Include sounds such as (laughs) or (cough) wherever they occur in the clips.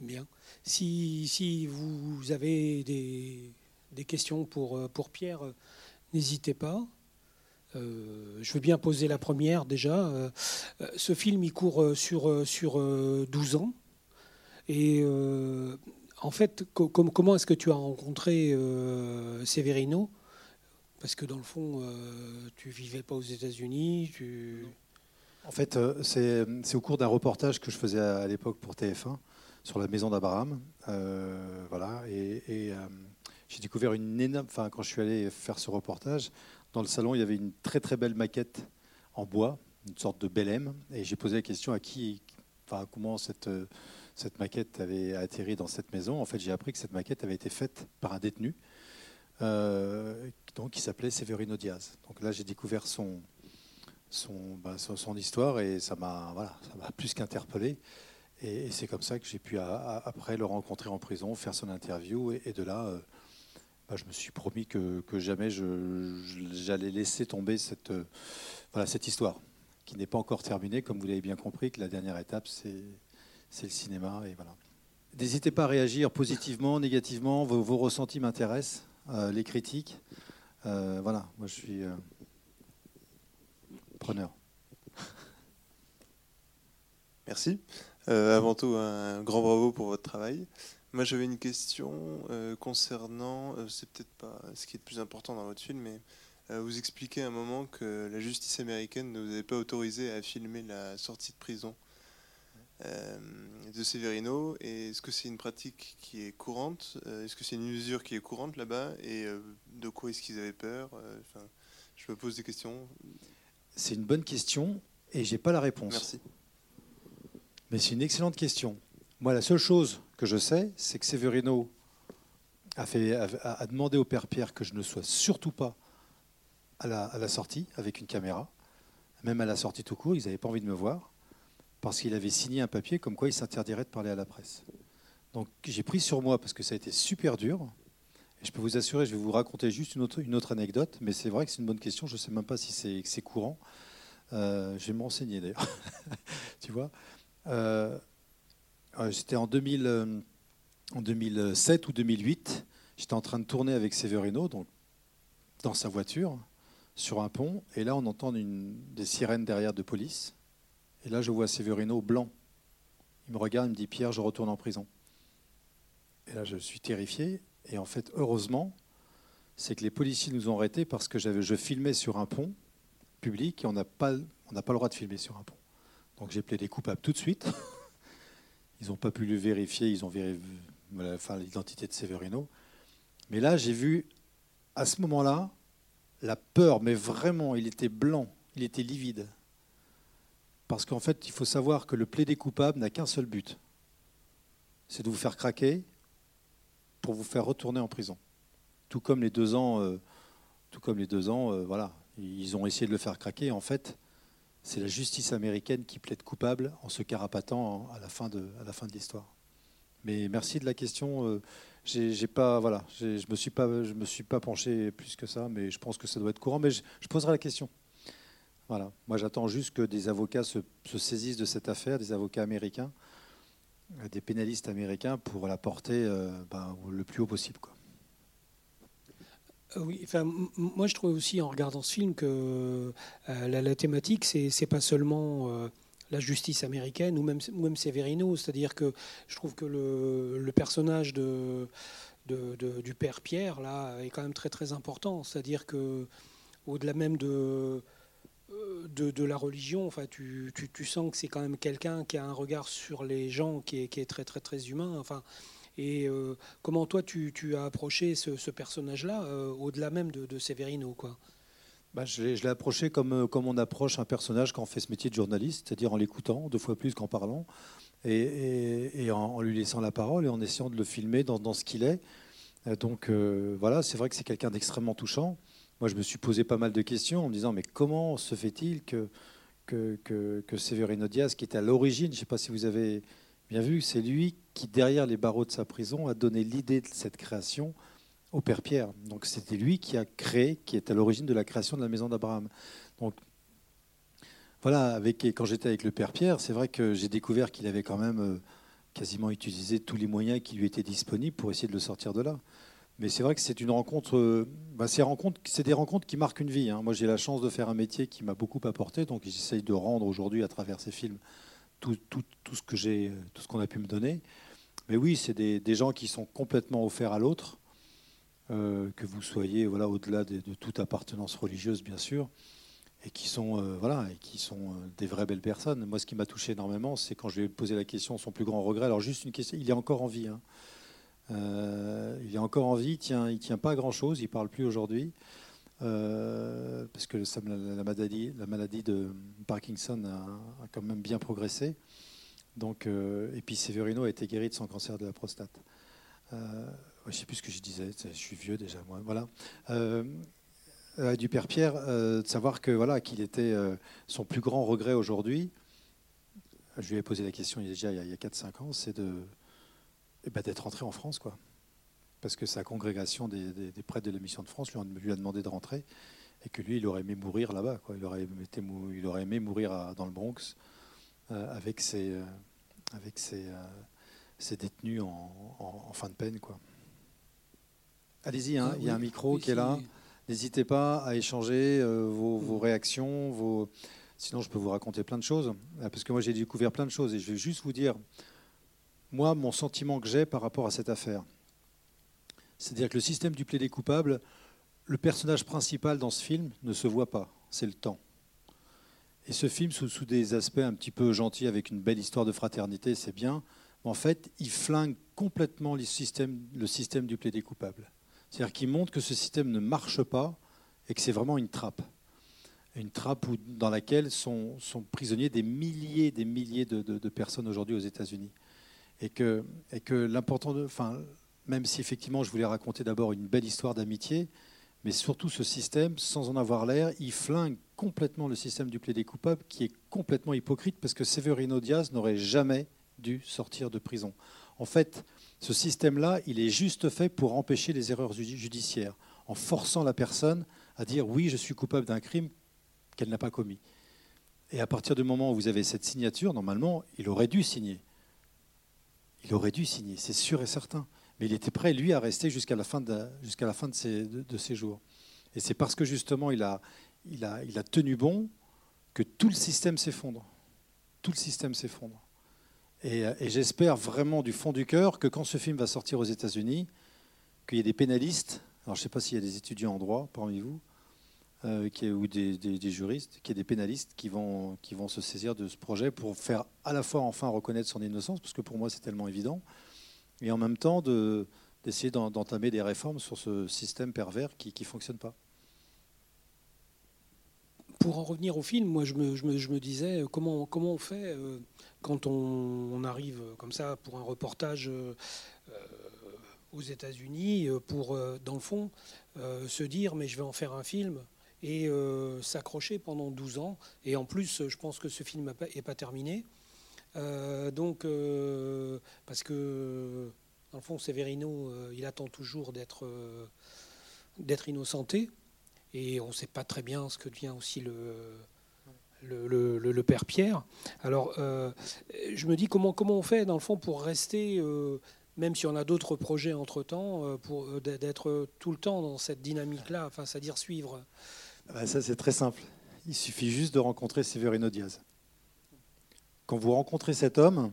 Bien. Si, si vous avez des, des questions pour, euh, pour Pierre, euh, n'hésitez pas. Euh, je veux bien poser la première déjà. Ce film, il court sur, sur euh, 12 ans. Et en fait, co- com- comment est-ce que tu as rencontré Severino? Parce que dans le fond, tu vivais pas aux États-Unis. En fait, c'est au cours d'un reportage que je faisais à l'époque pour TF1 sur la maison d'Abraham. Euh, voilà, et, euh, j'ai découvert une énorme. Enfin, quand je suis allé faire ce reportage, dans le salon, il y avait une très très belle maquette en bois, une sorte de bel M, et j'ai posé la question à qui, enfin, comment cette cette maquette avait atterri dans cette maison. En fait, j'ai appris que cette maquette avait été faite par un détenu, euh, donc qui s'appelait Severino Diaz. Donc là, j'ai découvert son son, bah, son histoire et ça m'a voilà, ça m'a plus qu'interpellé. Et, c'est comme ça que j'ai pu après le rencontrer en prison, faire son interview et, de là, euh, bah, je me suis promis que, jamais j'allais laisser tomber cette, euh, cette histoire qui n'est pas encore terminée, comme vous l'avez bien compris, que la dernière étape c'est le cinéma et voilà. N'hésitez pas à réagir positivement, négativement, vos, ressentis m'intéressent, euh, les critiques. Voilà, moi je suis preneur. Merci. Euh, avant tout, un grand bravo pour votre travail. Moi, j'avais une question euh, concernant, euh, c'est peut-être pas ce qui est le plus important dans votre film, mais vous expliquez à un moment que la justice américaine ne vous avait pas autorisé à filmer la sortie de prison de Severino. Et est-ce que c'est une pratique qui est courante Est-ce que c'est une mesure qui est courante là-bas Et de quoi est-ce qu'ils avaient peur enfin, Je me pose des questions. C'est une bonne question et j'ai pas la réponse. Merci. Mais c'est une excellente question. Moi, la seule chose que je sais, c'est que Severino a, demandé au père Pierre que je ne sois surtout pas à la, sortie avec une caméra. Même à la sortie tout court, ils n'avaient pas envie de me voir parce qu'il avait signé un papier comme quoi il s'interdirait de parler à la presse. Donc j'ai pris sur moi parce que ça a été super dur. Et je peux vous assurer, je vais vous raconter juste une autre, anecdote, mais c'est vrai que c'est une bonne question. Je ne sais même pas si c'est c'est courant. Euh, je vais me renseigner d'ailleurs. (laughs) tu vois? Euh, C'était en, 2000, euh, 2007 ou 2008. J'étais en train de tourner avec Severino donc, dans sa voiture sur un pont. Et là, on entend des sirènes derrière de police. Et là, je vois Severino blanc. Il me regarde, il me dit Pierre, je retourne en prison. Et là, je suis terrifié. Et en fait, heureusement, c'est que les policiers nous ont arrêtés parce que je filmais sur un pont public et on n'a pas le droit de filmer sur un pont. Donc j'ai plaidé coupable tout de suite. (laughs) Ils n'ont pas pu le vérifier, ils ont vérifié l'identité de Severino. Mais là, j'ai vu, à ce moment-là, la peur, mais vraiment, il était blanc, il était livide. Parce qu'en fait, il faut savoir que le plaidé coupable n'a qu'un seul but. C'est de vous faire craquer pour vous faire retourner en prison. Tout comme les deux ans, euh, tout comme les deux ans, euh, voilà, ils ont essayé de le faire craquer. En fait, c'est la justice américaine qui plaide coupable en se carapatant à la fin de, l'histoire. Mais merci de la question. euh, j'ai pas, voilà, je me suis pas, je me suis pas penché plus que ça, mais je pense que ça doit être courant. Mais je, poserai la question. Voilà. Moi, j'attends juste que des avocats se, se saisissent de cette affaire, des avocats américains, des pénalistes américains, pour la porter euh, ben, le plus haut possible. Euh, Oui, enfin, moi je trouve aussi en regardant ce film que euh, la, la thématique, c'est pas seulement euh, la justice américaine ou même, même Severino, c'est-à-dire que je trouve que le, personnage de, du père Pierre là est quand même très très important, c'est-à-dire que au-delà même de de, la religion, enfin, tu, tu- tu sens que c'est quand même quelqu'un qui a un regard sur les gens qui est, qui est très très très humain. Enfin, et euh, comment toi tu, as approché ce, personnage-là euh, au-delà même de, Severino, quoi? Ben, je l'ai approché comme, euh, comme on approche un personnage quand on fait ce métier de journaliste, c'est-à-dire en l'écoutant deux fois plus qu'en parlant, et, en, lui laissant la parole et en essayant de le filmer dans, ce qu'il est. Donc voilà, c'est vrai que c'est quelqu'un d'extrêmement touchant. Moi, je me suis posé pas mal de questions en me disant, mais comment se fait-il que, que, que Severino Diaz, qui était à l'origine, je ne sais pas si vous avez bien vu, c'est lui qui, derrière les barreaux de sa prison, a donné l'idée de cette création au Père Pierre. Donc c'était lui qui a créé, qui est à l'origine de la création de la maison d'Abraham. Donc voilà, avec, quand j'étais avec le Père Pierre, c'est vrai que j'ai découvert qu'il avait quand même, euh, quasiment utilisé tous les moyens qui lui étaient disponibles pour essayer de le sortir de là. Mais c'est vrai que c'est une rencontre, bah, c'est des rencontres qui marquent une vie. Hein. Moi, j'ai la chance de faire un métier qui m'a beaucoup apporté, donc j'essaye de rendre aujourd'hui à travers ces films tout, tout, tout ce que j'ai, tout ce qu'on a pu me donner. Mais oui, c'est des, des, gens qui sont complètement offerts à l'autre, euh, que vous soyez voilà au-delà de, toute appartenance religieuse, bien sûr, et qui sont euh, voilà et qui sont euh, des vraies belles personnes. Moi, ce qui m'a touché énormément, c'est quand je lui ai posé la question, son plus grand regret. Alors juste une question, il est encore en vie. Hein. Euh, il est encore en vie, il tient, il tient pas grand chose, il parle plus aujourd'hui. Euh, parce que la, la, maladie, la maladie de Parkinson a, quand même bien progressé. Donc, euh, et puis Severino a été guéri de son cancer de la prostate. Euh, je ne sais plus ce que je disais, je suis vieux déjà, moi. Voilà. Euh, du père Pierre, de savoir que voilà qu'il était son plus grand regret aujourd'hui. Je lui ai posé la question il y a a 4-5 ans, c'est de eh ben, d'être rentré en France, quoi. Parce que sa congrégation des, des, des prêtres de la mission de France lui, lui, a demandé de rentrer et que lui, il aurait aimé mourir là-bas. Il aurait, été, il aurait aimé mourir à, dans le Bronx euh, avec ses, euh, avec ses, euh, ses détenus en, en, en, fin de peine, quoi. Allez-y, hein, ah, il y a un micro qui est là. N'hésitez pas à échanger vos, vos, réactions, vos... sinon je peux vous raconter plein de choses, parce que moi j'ai découvert plein de choses et je vais juste vous dire moi, mon sentiment que j'ai par rapport à cette affaire. C'est-à-dire que le système du plaidé coupable, le personnage principal dans ce film ne se voit pas, c'est le temps. Et ce film, sous, des aspects un petit peu gentils, avec une belle histoire de fraternité, c'est bien, mais en fait, il flingue complètement le système, le système du plaidé coupable. C'est-à-dire qu'il montre que ce système ne marche pas et que c'est vraiment une trappe. Une trappe dans laquelle sont, prisonniers des milliers des milliers de personnes aujourd'hui aux États-Unis et que, et que l'important, enfin, même si effectivement je voulais raconter d'abord une belle histoire d'amitié, mais surtout ce système, sans en avoir l'air, il flingue complètement le système du plaidé coupable, qui est complètement hypocrite, parce que Severino Diaz n'aurait jamais dû sortir de prison. En fait, ce système-là, il est juste fait pour empêcher les erreurs judiciaires, en forçant la personne à dire oui, je suis coupable d'un crime qu'elle n'a pas commis. Et à partir du moment où vous avez cette signature, normalement, il aurait dû signer. Il aurait dû signer, c'est sûr et certain. Mais il était prêt, lui, à rester jusqu'à la fin de, jusqu'à ses, jours. Et c'est parce que justement, il a, tenu bon que tout le système s'effondre. Tout le système s'effondre. Et, et j'espère vraiment du fond du cœur que quand ce film va sortir aux États-Unis, qu'il y ait des pénalistes, alors je ne sais pas s'il y a des étudiants en droit parmi vous, euh, ou des, juristes, qu'il y ait des pénalistes qui vont se saisir de ce projet pour faire à la fois enfin reconnaître son innocence, parce que pour moi c'est tellement évident, et en même temps de, d'essayer d'entamer des réformes sur ce système pervers qui ne fonctionne pas. Pour en revenir au film, moi je me, je me, disais comment, comment on fait euh, quand on, arrive comme ça pour un reportage euh, aux États-Unis, pour, euh, dans le fond, se dire mais je vais en faire un film et euh, s'accrocher pendant 12 ans. Et en plus, je pense que ce film n'est pas, terminé. Euh, donc, euh, parce que, dans le fond, Severino, euh, il attend toujours d'être innocenté. Et on ne sait pas très bien ce que devient aussi le, le, le, père Pierre. Alors, je me dis comment, comment on fait, dans le fond, pour rester même si on a d'autres projets entre-temps, pour d'être tout le temps dans cette dynamique-là, enfin, c'est-à-dire suivre bah ça, c'est très simple. Il suffit juste de rencontrer Severino Diaz. Quand vous rencontrez cet homme,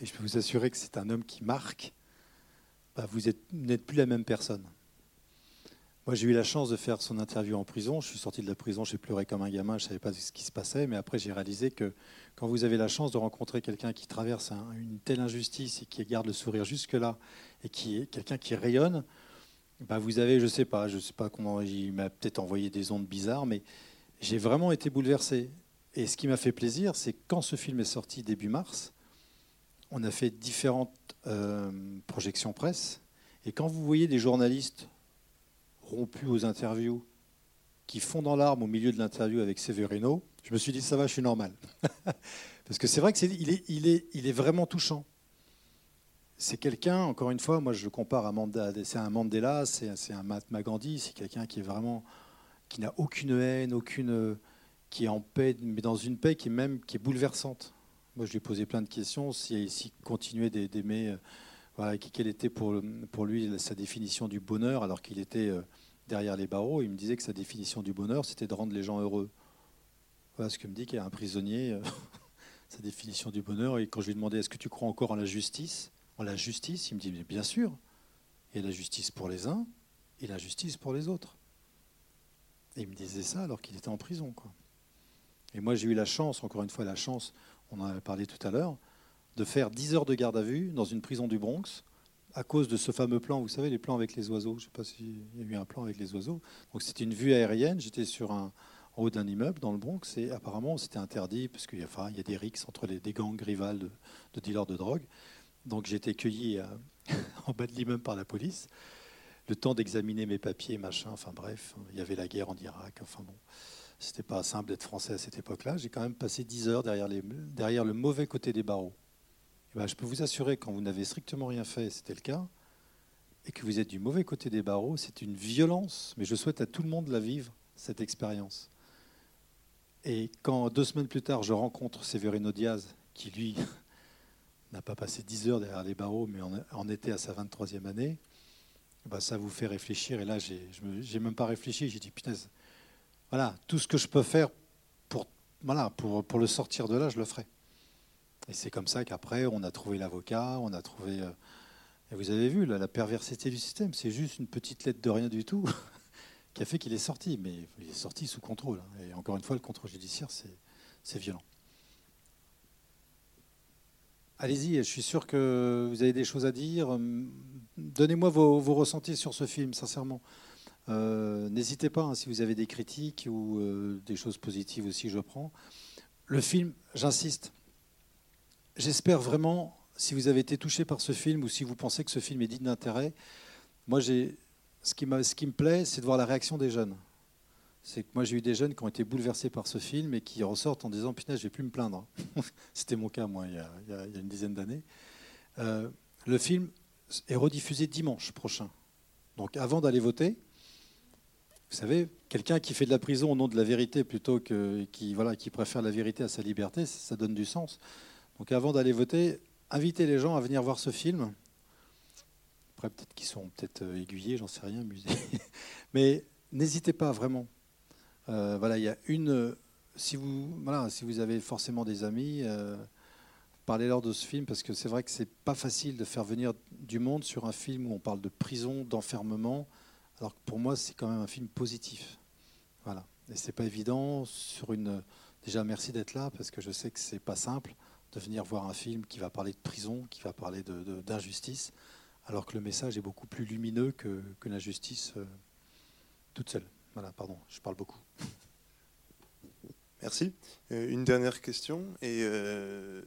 et je peux vous assurer que c'est un homme qui marque, bah vous n'êtes plus la même personne. Moi, j'ai eu la chance de faire son interview en prison. Je suis sorti de la prison, j'ai pleuré comme un gamin, je ne savais pas ce qui se passait, mais après, j'ai réalisé que quand vous avez la chance de rencontrer quelqu'un qui traverse un, une telle injustice et qui garde le sourire jusque-là, et qui est quelqu'un qui rayonne, bah vous avez, je sais pas, je sais pas comment, il m'a peut-être envoyé des ondes bizarres, mais j'ai vraiment été bouleversé. Et ce qui m'a fait plaisir, c'est quand ce film est sorti début mars, on a fait différentes euh, projections presse. Et quand vous voyez des journalistes rompus aux interviews, qui font dans l'arme au milieu de l'interview avec Severino, je me suis dit, ça va, je suis normal. (laughs) Parce que c'est vrai qu'il est, il est, vraiment touchant c'est quelqu'un, encore une fois, moi je le compare à Mandela, c'est un Mandela, c'est un Mahatma Gandhi, c'est quelqu'un qui est vraiment, qui n'a aucune haine, aucune, qui est en paix, mais dans une paix qui est même qui est bouleversante. Moi, je lui ai posé plein de questions. S'il si, continuait d'aimer, voilà, quelle était pour, lui sa définition du bonheur alors qu'il était derrière les barreaux. Il me disait que sa définition du bonheur, c'était de rendre les gens heureux. Voilà ce que me dit qu'il y a un prisonnier, (laughs) sa définition du bonheur. Et quand je lui ai demandé est-ce que tu crois encore en la justice? En la justice, il me dit bien sûr. A la justice pour les uns et la justice pour les autres. Et il me disait ça alors qu'il était en prison. Et moi, j'ai eu la chance, encore une fois, la chance, on en a parlé tout à l'heure, de faire 10 heures de garde à vue dans une prison du Bronx à cause de ce fameux plan, vous savez, les plans avec les oiseaux. Je ne sais pas s'il y a eu un plan avec les oiseaux. Donc c'était une vue aérienne. J'étais sur un, haut d'un immeuble dans le Bronx et apparemment c'était interdit parce qu'il y, a, des rixes entre les, des gangs rivales de, de dealers de drogue. Donc j'ai été cueilli (laughs) en bas de l'immeuble par la police. Le temps d'examiner mes papiers, machin. Enfin bref, il y avait la guerre en Irak. Enfin bon. C'était pas simple d'être français à cette époque-là. J'ai quand même passé 10 heures derrière, le mauvais côté des barreaux. Et ben, je peux vous assurer, quand vous n'avez strictement rien fait, c'était le cas, et que vous êtes du mauvais côté des barreaux, c'est une violence. Mais je souhaite à tout le monde la vivre, cette expérience. Et quand deux semaines plus tard, je rencontre Severino Diaz, qui lui (laughs) n'a pas passé 10 heures derrière les barreaux, mais en était à sa 23e année, ben, ça vous fait réfléchir. Et là, je n'ai même pas réfléchi. J'ai dit, putain, voilà, tout ce que je peux faire pour, voilà, pour, le sortir de là, je le ferai. Et c'est comme ça qu'après, on a trouvé l'avocat, on a trouvé. Euh, et vous avez vu la perversité du système, c'est juste une petite lettre de rien du tout (laughs) qui a fait qu'il est sorti, mais il est sorti sous contrôle. Hein. Et encore une fois, le contrôle judiciaire, c'est violent. Allez-y, je suis sûr que vous avez des choses à dire. Donnez-moi vos, ressentis sur ce film, sincèrement. Euh, n'hésitez pas, hein, si vous avez des critiques ou euh, des choses positives aussi, je prends. Le film, j'insiste, j'espère vraiment, si vous avez été touché par ce film ou si vous pensez que ce film est digne d'intérêt, moi, ce qui, ce qui me plaît, c'est de voir la réaction des jeunes. C'est que moi, j'ai eu des jeunes qui ont été bouleversés par ce film et qui ressortent en disant Putain, je vais plus me plaindre. (laughs) C'était mon cas, moi, il y a, une dizaine d'années. Euh, le film est rediffusé dimanche prochain. Donc, avant d'aller voter, vous savez, quelqu'un qui fait de la prison au nom de la vérité plutôt que qui, voilà, qui préfère la vérité à sa liberté, ça donne du sens. Donc avant d'aller voter, invitez les gens à venir voir ce film. Après, peut-être qu'ils sont peut-être euh, aiguillés, j'en sais rien. (laughs) Mais n'hésitez pas vraiment. Euh, voilà, il y a une. Si vous, voilà, si vous avez forcément des amis, euh, parlez-leur de ce film parce que c'est vrai que c'est pas facile de faire venir du monde sur un film où on parle de prison, d'enfermement. Alors que pour moi, c'est quand même un film positif. Voilà. Et c'est pas évident sur une. Déjà, merci d'être là parce que je sais que c'est pas simple de venir voir un film qui va parler de prison, qui va parler d'injustice, alors que le message est beaucoup plus lumineux que, que l'injustice euh, toute seule. Voilà, pardon, je parle beaucoup. Merci. Euh, une dernière question. Et euh,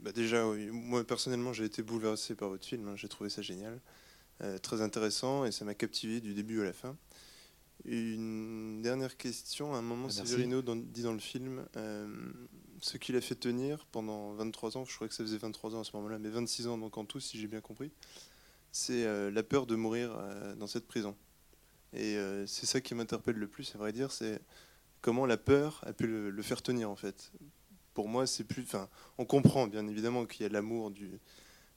bah déjà, moi personnellement, j'ai été bouleversé par votre film. Hein. j'ai trouvé ça génial. Euh, très intéressant et ça m'a captivé du début à la fin. Une dernière question. À un moment, ah, Severino dit dans le film euh, ce qu'il a fait tenir pendant 23 ans, je crois que ça faisait 23 ans à ce moment-là, mais 26 ans donc en tout, si j'ai bien compris, c'est euh, la peur de mourir dans cette prison. Et c'est ça qui m'interpelle le plus, à vrai dire, c'est comment la peur a pu le, faire tenir en fait. Pour moi, c'est plus. Enfin, on comprend bien évidemment qu'il y a l'amour du,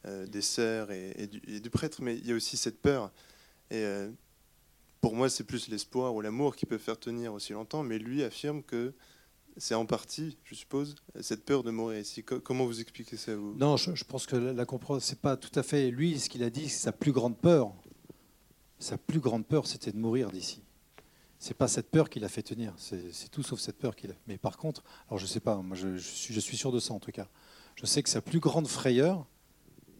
des sœurs et, du, prêtre, mais il y a aussi cette peur. Et euh, pour moi, c'est plus l'espoir ou l'amour qui peut faire tenir aussi longtemps, mais lui affirme que c'est en partie, je suppose, cette peur de mourir ici. Comment vous expliquez ça vous? Non, je, pense que la, comprendre, c'est pas tout à fait lui. Ce qu'il a dit, sa plus grande peur. Sa plus grande peur, c'était de mourir d'ici. C'est pas cette peur qui l'a fait tenir. C'est tout sauf cette peur qu'il a. Mais par contre, alors je sais pas. Moi, je suis sûr de ça en tout cas. Je sais que sa plus grande frayeur,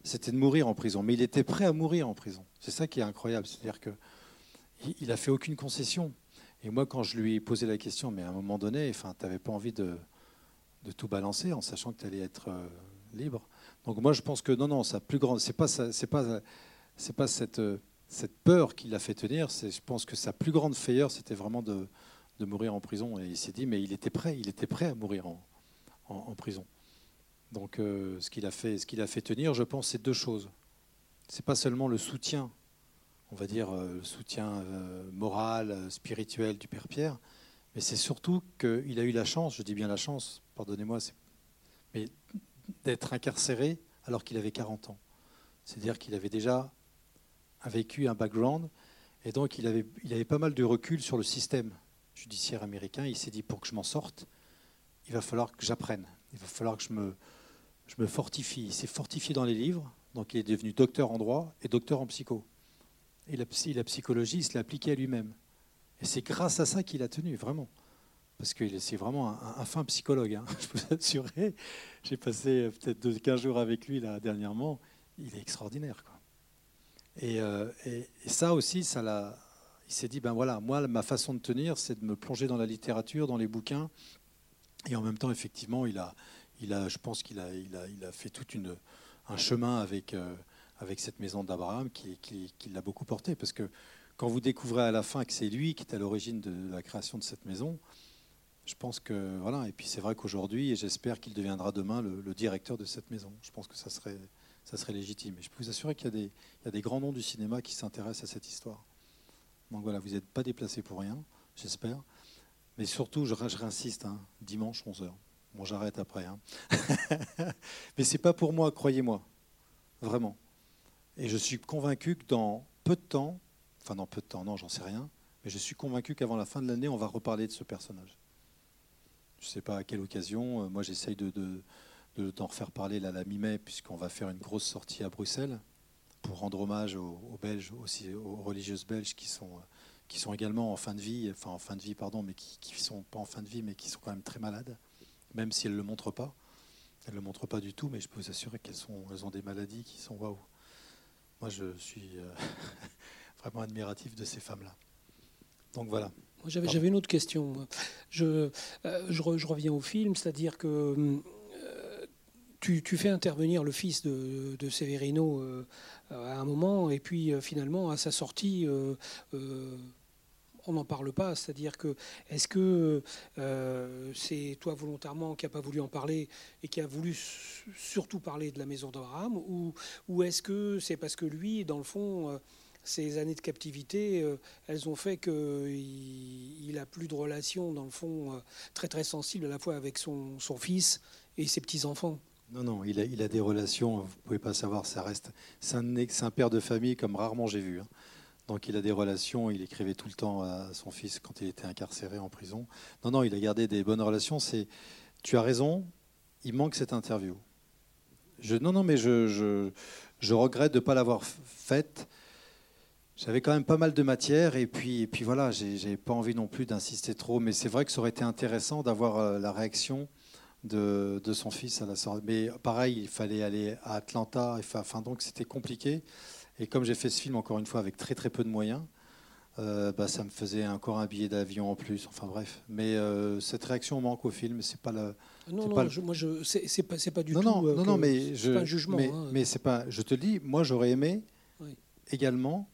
c'était de mourir en prison. Mais il était prêt à mourir en prison. C'est ça qui est incroyable. C'est-à-dire qu'il n'a fait aucune concession. Et moi, quand je lui ai posé la question, mais à un moment donné, enfin, tu n'avais pas envie de, de, tout balancer en sachant que tu allais être euh, libre. Donc moi, je pense que non, non, sa plus grande, c'est pas, c'est pas, c'est pas cette, cette peur qui l'a fait tenir. C'est, je pense que sa plus grande frayeur, c'était vraiment de, de, mourir en prison. Et il s'est dit, mais il était prêt, il était prêt à mourir en, en prison. Donc euh, ce qu'il a qu'il a fait tenir, je pense, c'est deux choses. C'est pas seulement le soutien, on va dire euh, le soutien euh, moral, spirituel du Père Pierre, mais c'est surtout qu'il a eu la chance, je dis bien la chance, pardonnez-moi, mais d'être incarcéré alors qu'il avait 40 ans. C'est-à-dire qu'il avait déjà un vécu, un background, et donc il avait, il avait pas mal de recul sur le système judiciaire américain. Il s'est dit, pour que je m'en sorte, il va falloir que j'apprenne, il va falloir que je me, je me fortifie. Il s'est fortifié dans les livres, donc il est devenu docteur en droit et docteur en psycho. Et la, psychologie, il se l'a appliqué à lui-même. Et c'est grâce à ça qu'il a tenu, vraiment. Parce que c'est vraiment un, fin psychologue, hein, (laughs) je vous assurer. J'ai passé peut-être 15 jours avec lui là, dernièrement. Il est extraordinaire. Euh, et, ça aussi, il s'est dit, ben voilà, moi, ma façon de tenir, c'est de me plonger dans la littérature, dans les bouquins. Et en même temps, effectivement, il a, il a, je pense qu'il a, il a, il a fait tout un chemin avec, euh, avec cette maison d'Abraham qui, qui, qui l'a beaucoup porté. Parce que quand vous découvrez à la fin que c'est lui qui est à l'origine de la création de cette maison, je pense que voilà. Et puis c'est vrai qu'aujourd'hui, et j'espère qu'il deviendra demain le, directeur de cette maison. Je pense que ça serait, ça serait légitime. Et je peux vous assurer qu'il y, y, a des grands noms du cinéma qui s'intéressent à cette histoire. Donc voilà, vous n'êtes pas déplacé pour rien, j'espère. Mais surtout, je, je réinsiste, hein, dimanche 11h. Bon, j'arrête après. Hein. (laughs) Mais c'est pas pour moi, croyez-moi. Vraiment. Et je suis convaincu que dans peu de temps, enfin dans peu de temps, non, j'en sais rien, mais je suis convaincu qu'avant la fin de l'année, on va reparler de ce personnage. Je ne sais pas à quelle occasion. Euh, moi, j'essaye de, de, d'en refaire parler là, la mi-mai, puisqu'on va faire une grosse sortie à Bruxelles pour rendre hommage aux, Belges, aussi aux religieuses belges qui sont, euh, qui sont également en fin de vie, enfin en fin de vie, pardon, mais qui ne sont pas en fin de vie, mais qui sont quand même très malades, même si elles ne le montrent pas. Elles ne le montrent pas du tout, mais je peux vous assurer qu'elles sont, elles ont des maladies qui sont waouh. Moi, je suis euh, (laughs) vraiment admiratif de ces femmes-là. Donc voilà. J'avais une autre question. Je, euh, je, reviens au film, c'est-à-dire que euh, tu, fais intervenir le fils de, de Severino à un moment, et puis finalement, à sa sortie, on n'en parle pas. C'est-à-dire que est-ce que c'est toi volontairement qui n'as pas voulu en parler et qui a voulu surtout parler de la maison d'Abraham, ou, ou est-ce que c'est parce que lui, dans le fond, ces années de captivité, euh, elles ont fait qu'il n'a plus de relation, dans le fond, euh, très très sensible à la fois avec son, fils et ses petits-enfants? Non, non, il a, il a, des relations, vous ne pouvez pas savoir, ça reste. C'est un, père de famille comme rarement j'ai vu. Hein. Donc il a des relations, il écrivait tout le temps à son fils quand il était incarcéré en prison. Non, non, il a gardé des bonnes relations. C'est, tu as raison, il manque cette interview. Je, non, non, mais je, je, regrette de ne pas l'avoir faite j'avais quand même pas mal de matière et puis, et puis voilà, j'ai pas envie non plus d'insister trop, mais c'est vrai que ça aurait été intéressant d'avoir euh, la réaction de, de, son fils à la sortie. Mais pareil, il fallait aller à Atlanta, enfin donc c'était compliqué. Et comme j'ai fait ce film encore une fois avec très très peu de moyens, euh, bah, ça me faisait encore un billet d'avion en plus. Enfin bref, mais euh, cette réaction manque au film. C'est pas le. Non, non, moi je, c'est pas, pas du non, tout. Non, non, non, mais je, pas un jugement. Mais, hein. mais c'est pas. Je te dis, moi j'aurais aimé également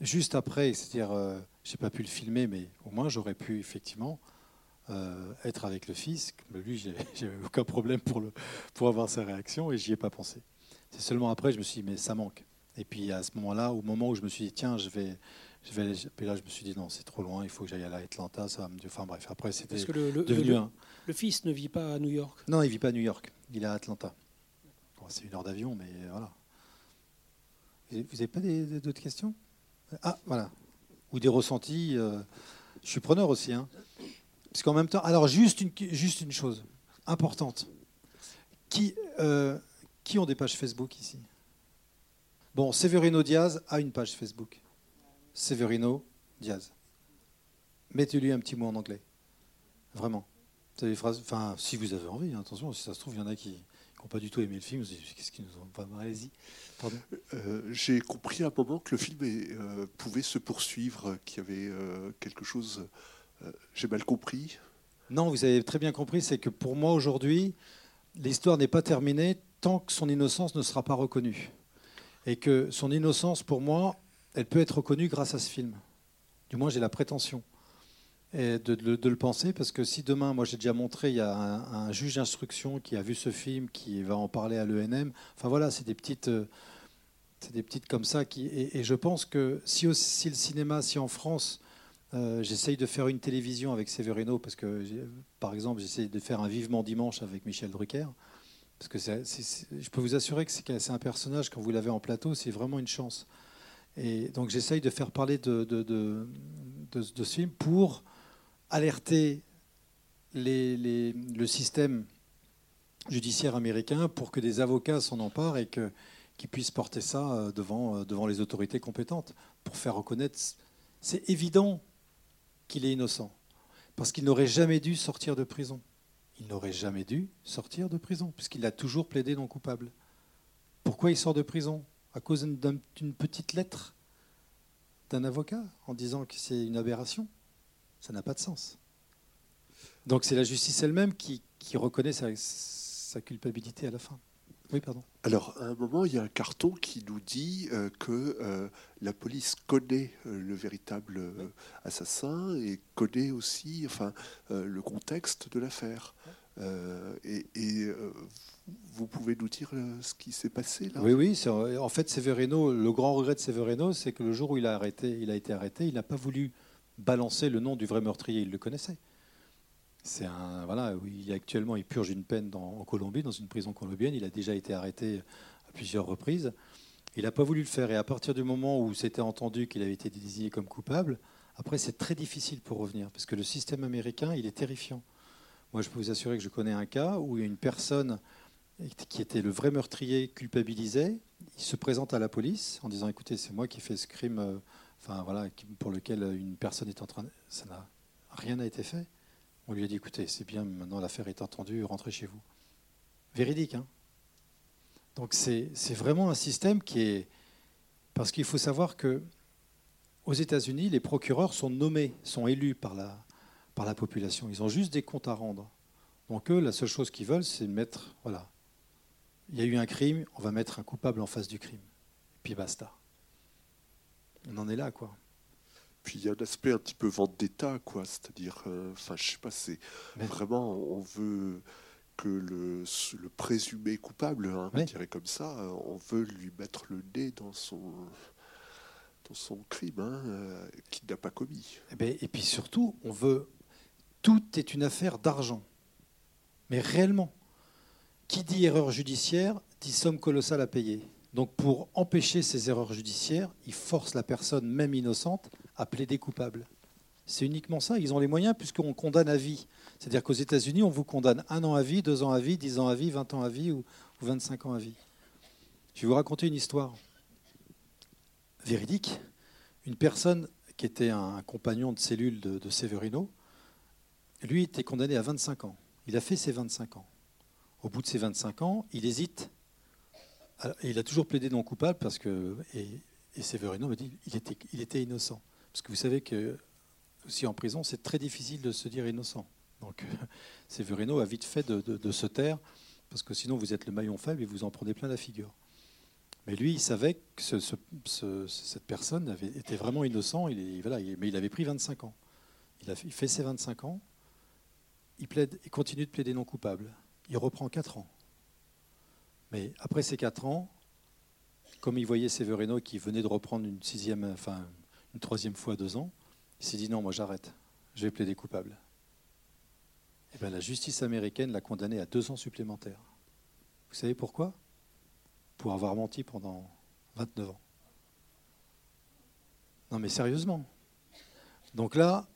juste après, c'est-à-dire, euh, j'ai pas pu le filmer, mais au moins j'aurais pu effectivement euh, être avec le fils. Lui, (laughs) j'ai aucun problème pour, le, pour avoir sa réaction et j'y ai pas pensé. C'est seulement après, je me suis dit, mais ça manque. Et puis à ce moment-là, au moment où je me suis dit, tiens, je vais, je vais aller. Puis là, je me suis dit, non, c'est trop loin, il faut que j'aille à Atlanta, ça va me. Enfin bref, après, c'était devenu le, un. Le fils ne vit pas à New York Non, il vit pas à New York, il est à Atlanta. c'est une heure d'avion, mais voilà. Vous n'avez pas d'autres questions? Ah, voilà. Ou des ressentis. Euh, je suis preneur aussi. Hein. Parce qu'en même temps. Alors, juste une, juste une chose importante. Qui, euh, qui ont des pages Facebook ici? Bon, Severino Diaz a une page Facebook. Severino Diaz. Mettez-lui un petit mot en anglais. Vraiment. Des phrases, enfin, si vous avez envie, hein, attention, si ça se trouve, il y en a qui n'ont pas du tout aimé le film. Qu'est-ce qu'ils nous ont pas Allez-y. Euh, j'ai compris à un moment que le film euh, pouvait se poursuivre, qu'il y avait euh, quelque chose. J'ai mal compris. Non, vous avez très bien compris. C'est que pour moi aujourd'hui, l'histoire n'est pas terminée tant que son innocence ne sera pas reconnue. Et que son innocence, pour moi, elle peut être reconnue grâce à ce film. Du moins, j'ai la prétention de, le penser, parce que si demain, moi j'ai déjà montré, il y a un, juge d'instruction qui a vu ce film, qui va en parler à l'ENM, enfin voilà, c'est des petites... C'est des petites comme ça. Et, je pense que si, le cinéma, si en France, euh, j'essaye de faire une télévision avec Severino, parce que, par exemple, j'essaye de faire un Vivement Dimanche avec Michel Drucker, Parce que je peux vous assurer que c'est un personnage, quand vous l'avez en plateau, c'est vraiment une chance. Et donc j'essaye de faire parler de, ce film pour alerter le système judiciaire américain pour que des avocats s'en emparent et qu'ils puissent porter ça euh, euh, devant les autorités compétentes pour faire reconnaître. C'est évident qu'il est innocent parce qu'il n'aurait jamais dû sortir de prison. Il n'aurait jamais dû sortir de prison puisqu'il a toujours plaidé non coupable. Pourquoi il sort de prison? À cause d'une petite lettre d'un avocat en disant que c'est une aberration? Ça n'a pas de sens. Donc c'est la justice elle-même qui, reconnaît sa culpabilité à la fin. Oui, pardon. Alors, à un moment, il y a un carton qui nous dit euh, que euh, la police connaît euh, le véritable assassin et connaît aussi enfin, le contexte de l'affaire. et, et vous pouvez nous dire ce qui s'est passé là? Oui, oui. En fait, Severino, le grand regret de Severino, c'est que le jour où il a, arrêté, il a été arrêté, il n'a pas voulu balancer le nom du vrai meurtrier. Il le connaissait. C'est un voilà, il actuellement il purge une peine en Colombie, dans une prison colombienne. Il a déjà été arrêté à plusieurs reprises. Il n'a pas voulu le faire et à partir du moment où c'était entendu qu'il avait été désigné comme coupable, après c'est très difficile pour revenir parce que le système américain il est terrifiant. Moi je peux vous assurer que je connais un cas où une personne qui était le vrai meurtrier culpabilisé, il se présente à la police en disant écoutez c'est moi qui ai fait ce crime, euh, enfin voilà pour lequel une personne est en train, ça n'a rien n'a été fait. On lui a dit écoutez, c'est bien, maintenant l'affaire est entendue, rentrez chez vous. Véridique, hein Donc c'est vraiment un système qui est. Parce qu'il faut savoir que aux États-Unis, les procureurs sont nommés, sont élus par la, par la population. Ils ont juste des comptes à rendre. Donc eux, la seule chose qu'ils veulent, c'est mettre. Voilà. Il y a eu un crime, on va mettre un coupable en face du crime. Et puis basta. On en est là, quoi. Puis il y a un aspect un petit peu vente d'État, quoi. C'est-à-dire, euh, enfin, je sais pas, c'est vraiment, on veut que le, le présumé coupable, hein, on dirait comme ça, euh, on veut lui mettre le nez dans son dans son crime hein, euh, qu'il n'a pas commis. Et, eh ben, et puis surtout, on veut. Tout est une affaire d'argent. Mais réellement, qui dit erreur judiciaire dit somme colossale à payer. Donc pour empêcher ces erreurs judiciaires, il force la personne, même innocente, à plaider coupable. C'est uniquement ça. Ils ont les moyens puisqu'on condamne à vie. C'est-à-dire qu'aux États-Unis, on vous condamne un an à vie, deux ans à vie, dix ans à vie, vingt ans à vie ou, vingt-cinq 25 ans à vie. Je vais vous raconter une histoire véridique. Une personne qui était un compagnon de cellule de, Severino, lui était condamné à 25 ans. Il a fait ses 25 ans. Au bout de ses 25 ans, il hésite. Il a toujours plaidé non coupable parce que, et, Severino me dit il était innocent. Parce que vous savez que aussi en prison, c'est très difficile de se dire innocent. Donc (laughs) Severino a vite fait de, se taire, parce que sinon vous êtes le maillon faible et vous en prenez plein la figure. Mais lui, il savait que cette personne était vraiment innocent, il, mais il avait pris 25 ans. Il, fait ses 25 ans, il, plaide, il continue de plaider non coupable. Il reprend 4 ans. Mais après ces 4 ans, comme il voyait Severino qui venait de reprendre une sixième, enfin une troisième fois deux ans, il s'est dit non, moi j'arrête, je vais plaider coupable. Et eh bien la justice américaine l'a condamné à deux ans supplémentaires. Vous savez pourquoi? Pour avoir menti pendant 29 ans. Non mais sérieusement. Donc là,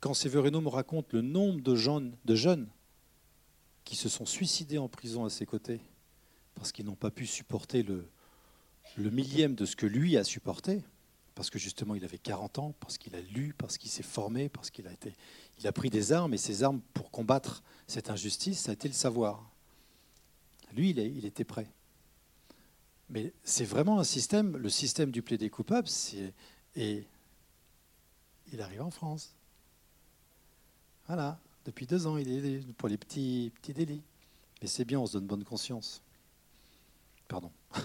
quand Severino me raconte le nombre de jeunes, de jeunes qui se sont suicidés en prison à ses côtés parce qu'ils n'ont pas pu supporter le, millième de ce que lui a supporté, parce que justement il avait 40 ans, parce qu'il a lu, parce qu'il s'est formé, parce qu'il a, été, il a pris des armes, et ces armes pour combattre cette injustice, ça a été le savoir. Lui, il, était prêt. Mais c'est vraiment un système, le système du plaidé coupable, et il arrive en France. Voilà, depuis deux ans, il est pour les petits délits. Mais c'est bien, on se donne bonne conscience. Pardon. (laughs)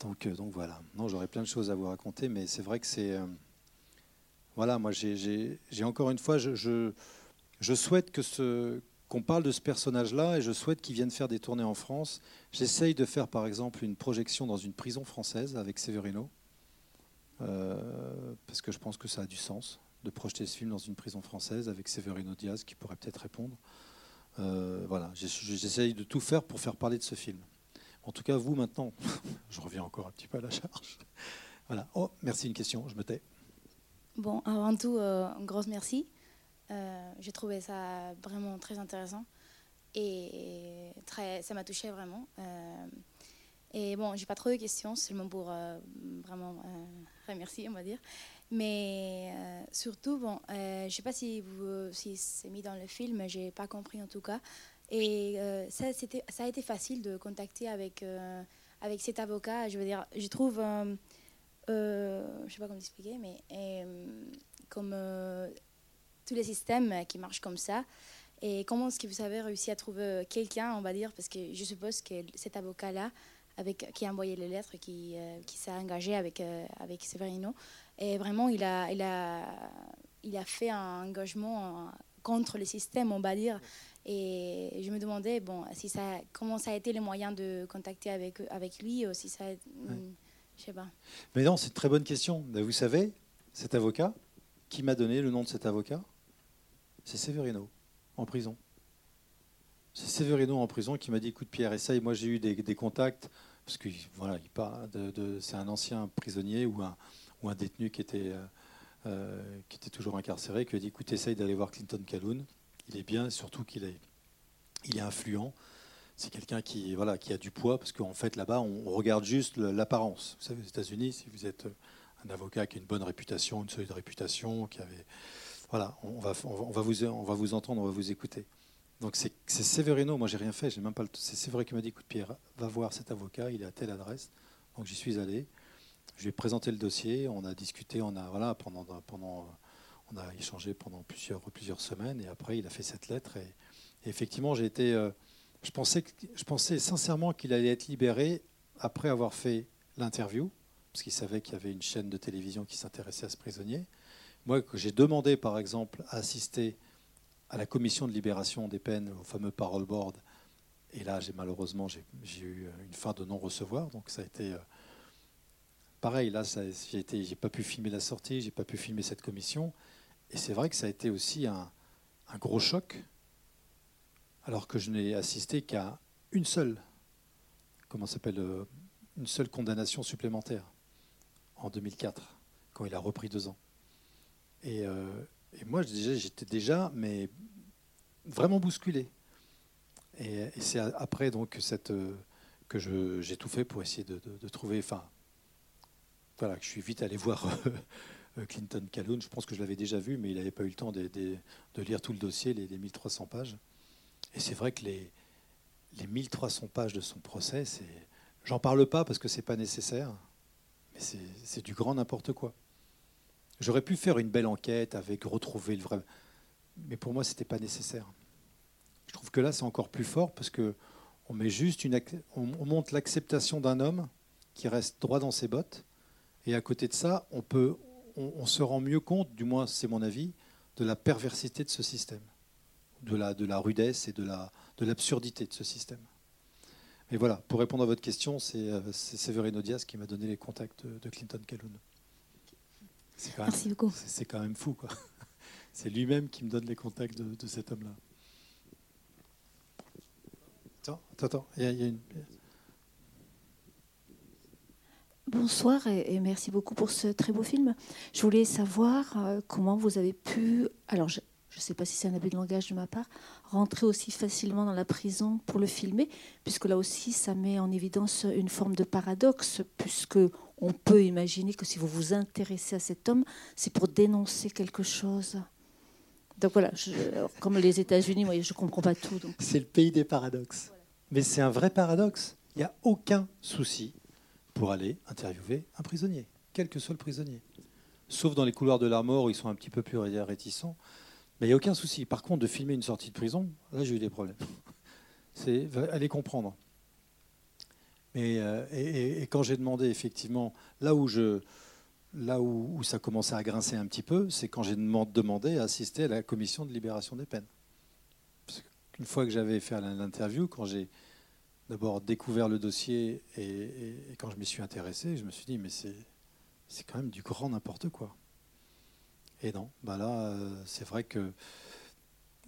Donc, euh, donc voilà. Non, j'aurais plein de choses à vous raconter, mais c'est vrai que c'est. Euh, voilà, moi, j'ai encore une fois, je, souhaite que qu'on parle de ce personnage-là et je souhaite qu'il vienne faire des tournées en France. J'essaye de faire par exemple une projection dans une prison française avec Severino, euh, parce que je pense que ça a du sens de projeter ce film dans une prison française avec Severino Diaz qui pourrait peut-être répondre. Voilà, j'essaye de tout faire pour faire parler de ce film. En tout cas, vous maintenant, (laughs) je reviens encore un petit peu à la charge. Voilà. Oh, merci, une question, je me tais. Bon, avant tout, un gros merci. J'ai trouvé ça vraiment très intéressant et très, ça m'a touché vraiment. Et bon, j'ai pas trop de questions, seulement pour euh, vraiment euh, remercier, on va dire. Mais euh, surtout, bon, je sais pas si, vous, si c'est mis dans le film, j'ai pas compris en tout cas. Et ça, c'était, ça a été facile de contacter avec, avec cet avocat. Je veux dire, je trouve, je sais pas comment expliquer, mais comme tous les systèmes qui marchent comme ça. Et comment est-ce que vous avez réussi à trouver quelqu'un, on va dire, parce que je suppose que cet avocat-là, qui a envoyé les lettres, qui, euh, qui s'est engagé avec, euh, avec Severino. Et vraiment, il a, il, a, il a fait un engagement contre le système, on va dire. Et je me demandais bon, si ça, comment ça a été les moyens de contacter avec, avec lui, ou si ça. Hmm, je sais pas. Mais non, c'est une très bonne question. Vous savez, cet avocat, qui m'a donné le nom de cet avocat C'est Severino, en prison. C'est Severino en prison qui m'a dit écoute Pierre, et ça, et moi j'ai eu des, des contacts parce que voilà, il parle de, c'est un ancien prisonnier ou un, ou un détenu qui était, euh, euh, qui était toujours incarcéré, qui a dit écoute, essaye d'aller voir Clinton Calhoun. Il est bien, surtout qu'il est, il est influent. C'est quelqu'un qui, voilà, qui a du poids, parce qu'en fait, là-bas, on regarde juste l'apparence. Vous savez, aux États-Unis, si vous êtes un avocat qui a une bonne réputation, une solide réputation, qui avait. Voilà, on va, on va, vous, on va vous entendre, on va vous écouter. Donc c'est Severino, moi j'ai rien fait, j'ai même pas C'est Severino qui m'a dit écoute Pierre, va voir cet avocat, il est à telle adresse. Donc j'y suis allé. Je lui ai présenté le dossier, on a discuté, on a voilà pendant pendant on a échangé pendant plusieurs plusieurs semaines et après il a fait cette lettre et, effectivement j'ai euh, je pensais je pensais sincèrement qu'il allait être libéré après avoir fait l'interview parce qu'il savait qu'il y avait une chaîne de télévision qui s'intéressait à ce prisonnier. Moi j'ai demandé par exemple à assister à la commission de libération des peines, au fameux parole board. Et là, j'ai malheureusement, j'ai eu une fin de non-recevoir. Donc ça a été euh, pareil. Là, j'ai pas pu filmer la sortie, j'ai pas pu filmer cette commission. Et c'est vrai que ça a été aussi un, gros choc, alors que je n'ai assisté qu'à une seule, comment s'appelle, euh, une seule condamnation supplémentaire en 2004, quand il a repris deux ans. Et, euh, moi, j'étais déjà, mais vraiment bousculé. Et, c'est après donc cette, que j'ai tout fait pour essayer de, trouver. Voilà, je suis vite allé voir euh, Clinton Calhoun. Je pense que je l'avais déjà vu, mais il n'avait pas eu le temps de, lire tout le dossier, les, 1300 pages. Et c'est vrai que les, les 1300 pages de son procès, j'en parle pas parce que c'est pas nécessaire, mais c'est du grand n'importe quoi. J'aurais pu faire une belle enquête avec retrouver le vrai, mais pour moi, c'était pas nécessaire. Je trouve que là, c'est encore plus fort parce que on met juste une, on monte l'acceptation d'un homme qui reste droit dans ses bottes, et à côté de ça, on peut, on, se rend mieux compte, du moins c'est mon avis, de la perversité de ce système, de la, de la rudesse et de la, de l'absurdité de ce système. Et voilà, pour répondre à votre question, c'est euh, Severino Diaz qui m'a donné les contacts de Clinton Calhoun. Merci beaucoup. C'est quand même fou, quoi. (laughs) C'est lui-même qui me donne les contacts de, cet homme-là. Attends, attends, il y, a, une. Bonsoir et, merci beaucoup pour ce très beau film. Je voulais savoir euh, comment vous avez pu. Alors, je ne sais pas si c'est un abus de langage de ma part, rentrer aussi facilement dans la prison pour le filmer, puisque là aussi, ça met en évidence une forme de paradoxe, puisque on peut imaginer que si vous vous intéressez à cet homme, c'est pour dénoncer quelque chose. Donc voilà, comme les États-Unis, moi, je ne comprends pas tout. C'est le pays des paradoxes. Mais c'est un vrai paradoxe. Il n'y a aucun souci pour aller interviewer un prisonnier, quel que soit le prisonnier. Sauf dans les couloirs de la mort où ils sont un petit peu plus réticents. Mais il n'y a aucun souci. Par contre, de filmer une sortie de prison, là, j'ai eu des problèmes. (laughs) C'est aller comprendre. Euh, et, quand j'ai demandé, effectivement, là où, je, là où, ça commençait à grincer un petit peu, c'est quand j'ai demandé à assister à la commission de libération des peines. Une fois que j'avais fait l'interview, quand j'ai d'abord découvert le dossier et, quand je m'y suis intéressé, je me suis dit, mais c'est quand même du grand n'importe quoi. Et non, bah là, euh, c'est vrai que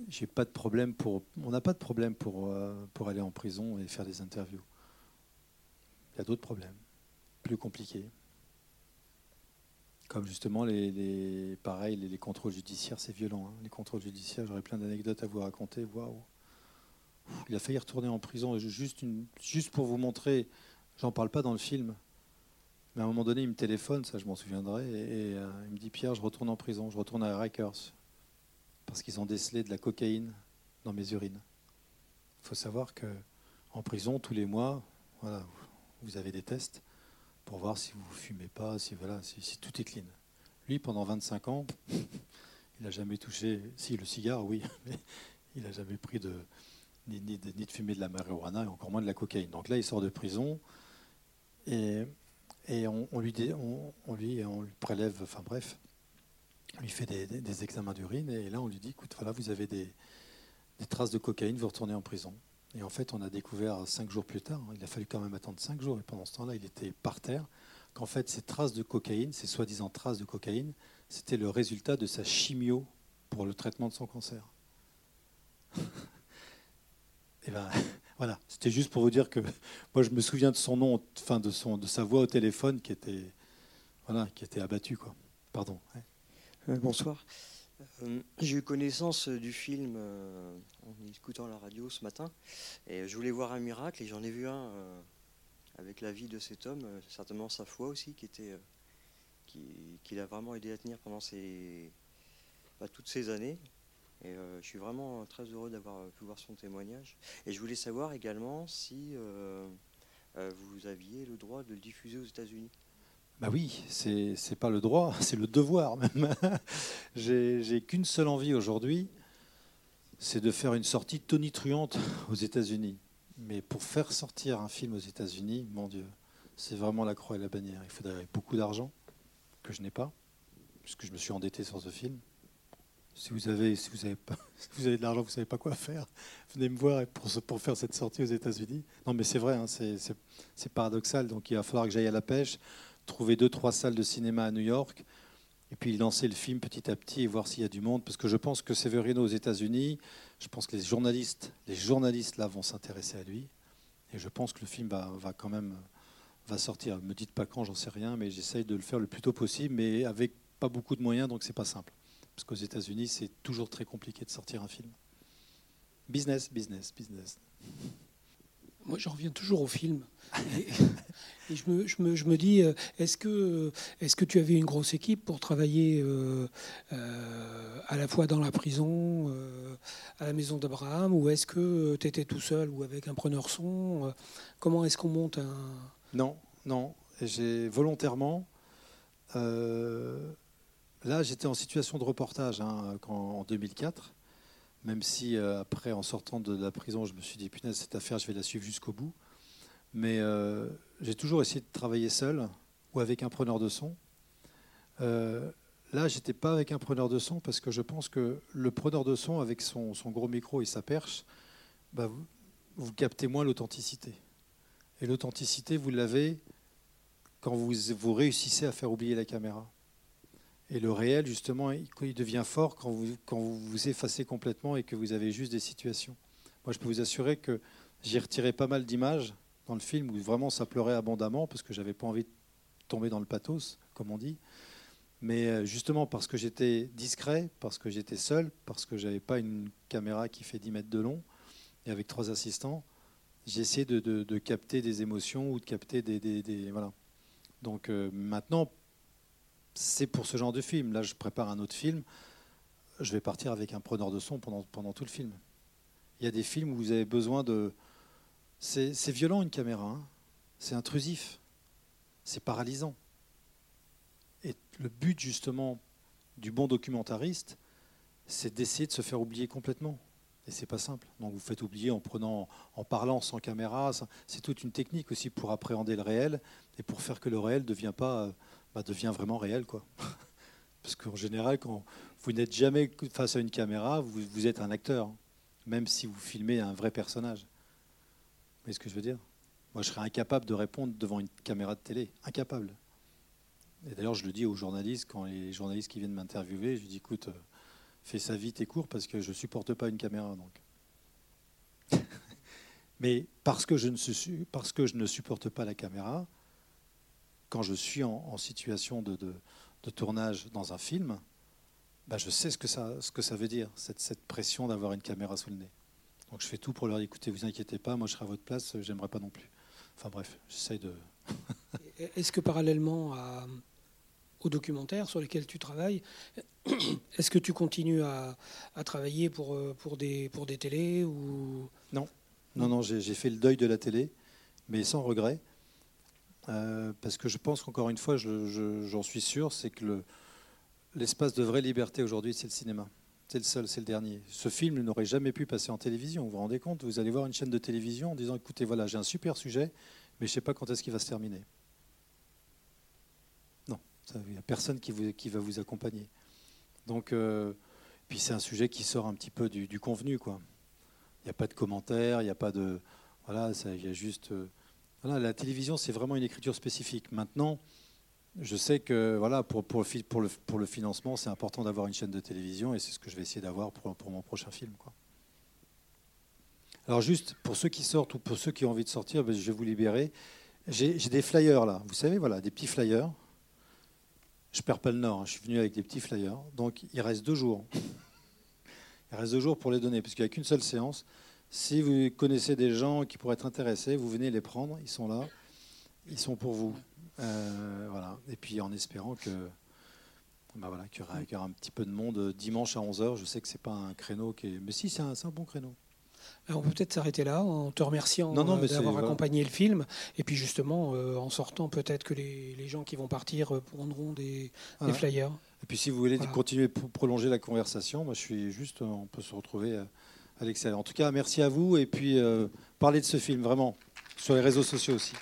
j'ai pas de problème pour, on n'a pas de problème pour, euh, pour aller en prison et faire des interviews. Il y a d'autres problèmes, plus compliqués. Comme justement les, les pareil, les, contrôles judiciaires, c'est violent. Hein. Les contrôles judiciaires, j'aurais plein d'anecdotes à vous raconter. Waouh, il a failli retourner en prison. Juste, pour vous montrer, j'en parle pas dans le film, mais à un moment donné, il me téléphone, ça je m'en souviendrai, et, euh, il me dit Pierre, je retourne en prison, je retourne à Rikers parce qu'ils ont décelé de la cocaïne dans mes urines. Il faut savoir que en prison, tous les mois, voilà, vous avez des tests pour voir si vous fumez pas, si voilà, si, tout est clean. Lui, pendant 25 ans, (laughs) il n'a jamais touché, si le cigare, oui, (laughs) mais il n'a jamais pris de ni, de, fumer de la marijuana et encore moins de la cocaïne. Donc là, il sort de prison et, et on, lui, on, lui, on lui prélève, enfin bref, on lui fait des, examens d'urine et là on lui dit écoute, voilà, vous avez des, traces de cocaïne, vous retournez en prison. Et en fait, on a découvert cinq jours plus tard, hein, il a fallu quand même attendre cinq jours, et pendant ce temps-là, il était par terre, qu'en fait, ces traces de cocaïne, ces soi-disant traces de cocaïne, c'était le résultat de sa chimio pour le traitement de son cancer. (laughs) et ben (laughs) voilà, c'était juste pour vous dire que (laughs) moi, je me souviens de son nom, enfin de, son, de sa voix au téléphone qui était, voilà, qui était abattue. Quoi. Pardon. Euh, bonsoir. Euh, j'ai eu connaissance du film euh, en écoutant la radio ce matin. Et je voulais voir un miracle et j'en ai vu un avec la vie de cet homme, certainement sa foi aussi, qui était, qui, l'a vraiment aidé à tenir pendant ces, bah, toutes ces années. Et je suis vraiment très heureux d'avoir pu voir son témoignage. Et je voulais savoir également si vous aviez le droit de le diffuser aux États-Unis. Bah oui, c'est n'est pas le droit, (laughs) c'est le devoir même. (laughs) J'ai qu'une seule envie aujourd'hui, c'est de faire une sortie tonitruante aux États-Unis. Mais pour faire sortir un film aux États-Unis, mon Dieu, c'est vraiment la croix et la bannière. Il faudrait beaucoup d'argent, que je n'ai pas, puisque je me suis endetté sur ce film. Si vous avez, si vous avez, pas, (laughs) vous avez de l'argent, vous ne savez pas quoi faire, venez me voir pour, pour faire cette sortie aux États-Unis. Non, mais c'est vrai, hein, c'est paradoxal. Donc il va falloir que j'aille à la pêche trouver deux, trois salles de cinéma à New York, et puis lancer le film petit à petit et voir s'il y a du monde. Parce que je pense que Severino aux États-Unis, je pense que les journalistes, les journalistes là vont s'intéresser à lui. Et je pense que le film va, va quand même va sortir. Me dites pas quand, j'en sais rien, mais j'essaye de le faire le plus tôt possible, mais avec pas beaucoup de moyens, donc c'est pas simple. Parce qu'aux États-Unis, c'est toujours très compliqué de sortir un film. Business, business, business. Moi, je reviens toujours au film. (laughs) Et, je, me, je, me, je, me, dis, euh, est-ce que, est que tu avais une grosse équipe pour travailler euh, euh, à la fois dans la prison, à la maison d'Abraham, ou est-ce que tu étais tout seul ou avec un preneur son Comment est-ce qu'on monte un... Non, non. J'ai volontairement... là, j'étais en situation de reportage hein, en 2004 même si après, en sortant de la prison, je me suis dit, punaise, cette affaire, je vais la suivre jusqu'au bout. Mais euh, j'ai toujours essayé de travailler seul ou avec un preneur de son. Euh, là, j'étais pas avec un preneur de son parce que je pense que le preneur de son, avec son, gros micro et sa perche, bah, vous, captez moins l'authenticité. Et l'authenticité, vous l'avez quand vous, vous réussissez à faire oublier la caméra. Et le réel, justement, il, devient fort quand vous, quand vous vous effacez complètement et que vous avez juste des situations. Moi, je peux vous assurer que j'ai retiré pas mal d'images dans le film où vraiment ça pleurait abondamment parce que j'avais pas envie de tomber dans le pathos, comme on dit. Mais euh, justement parce que j'étais discret, parce que j'étais seul, parce que j'avais pas une caméra qui fait 10 mètres de long et avec trois assistants, j'ai essayé de, capter des émotions ou de capter des, voilà. Donc euh, maintenant, c'est pour ce genre de film. Là, je prépare un autre film. Je vais partir avec un preneur de son pendant, tout le film. Il y a des films où vous avez besoin de, c'est violent une caméra, hein. c'est intrusif, c'est paralysant. Et le but justement du bon documentariste, c'est d'essayer de se faire oublier complètement. Et c'est pas simple. Donc vous faites oublier en prenant, en parlant sans caméra. C'est toute une technique aussi pour appréhender le réel et pour faire que le réel devient pas, bah, devient vraiment réel quoi. (laughs) Parce qu'en général, quand vous n'êtes jamais face à une caméra, vous, vous êtes un acteur, hein. même si vous filmez un vrai personnage voyez ce que je veux dire? Moi, je serais incapable de répondre devant une caméra de télé. Incapable. Et d'ailleurs, je le dis aux journalistes, quand les journalistes qui viennent m'interviewer, je dis écoute, euh, fais ça vite et court parce que je supporte pas une caméra. Donc. (laughs) Mais parce que, je ne parce que je ne supporte pas la caméra, quand je suis en, situation de, tournage dans un film, bah je sais ce que ça, ce que ça veut dire, cette, cette pression d'avoir une caméra sous le nez. Donc je fais tout pour leur dire écoutez, vous inquiétez pas, moi je serai à votre place, j'aimerais pas non plus. Enfin bref, j'essaye de. (laughs) Est-ce que parallèlement à, aux documentaires sur lesquels tu travailles, (coughs) est-ce que tu continues à, travailler pour, euh, pour, des, pour des télés ou... Non, non, non, j'ai fait le deuil de la télé, mais sans regret. Euh, parce que je pense qu'encore une fois, j'en suis sûr, c'est que l'espace de vraie liberté aujourd'hui, c'est le cinéma. C'est le seul, c'est le dernier. Ce film n'aurait jamais pu passer en télévision. Vous vous rendez compte? Vous allez voir une chaîne de télévision en disant écoutez, voilà, j'ai un super sujet, mais je ne sais pas quand est-ce qu'il va se terminer. Non, il n'y a personne qui, va vous accompagner. Donc, euh, puis c'est un sujet qui sort un petit peu du, convenu, quoi. Il n'y a pas de commentaires, il n'y a pas de. Voilà, il y a juste. Euh, la télévision, c'est vraiment une écriture spécifique. Maintenant, je sais que voilà, pour, le, financement, c'est important d'avoir une chaîne de télévision et c'est ce que je vais essayer d'avoir pour, mon prochain film. Alors juste, pour ceux qui sortent ou pour ceux qui ont envie de sortir, ben, je vais vous libérer. J'ai des flyers là, vous savez, voilà, des petits flyers. Je perds pas le nord, hein. je suis venu avec des petits flyers. Donc il reste deux jours. (laughs) Il reste deux jours pour les donner, parce qu'il n'y a qu'une seule séance. Si vous connaissez des gens qui pourraient être intéressés, vous venez les prendre, ils sont là, ils sont pour vous. Euh, voilà. Et puis en espérant que bah voilà, qu'il y, aura un petit peu de monde dimanche à 11h. Je sais que c'est pas un créneau qui est. Mais si, c'est un, un, bon créneau. on peut peut-être s'arrêter là en te remerciant euh, d'avoir accompagné le film. Et puis justement, euh, en sortant, peut-être que les, les, gens qui vont partir prendront des, des flyers. Et puis si vous voulez continuer pour prolonger la conversation, moi je suis juste, on peut se retrouver à l'extérieur. En tout cas, merci à vous. Et puis parlez de ce film, vraiment, sur les réseaux sociaux aussi.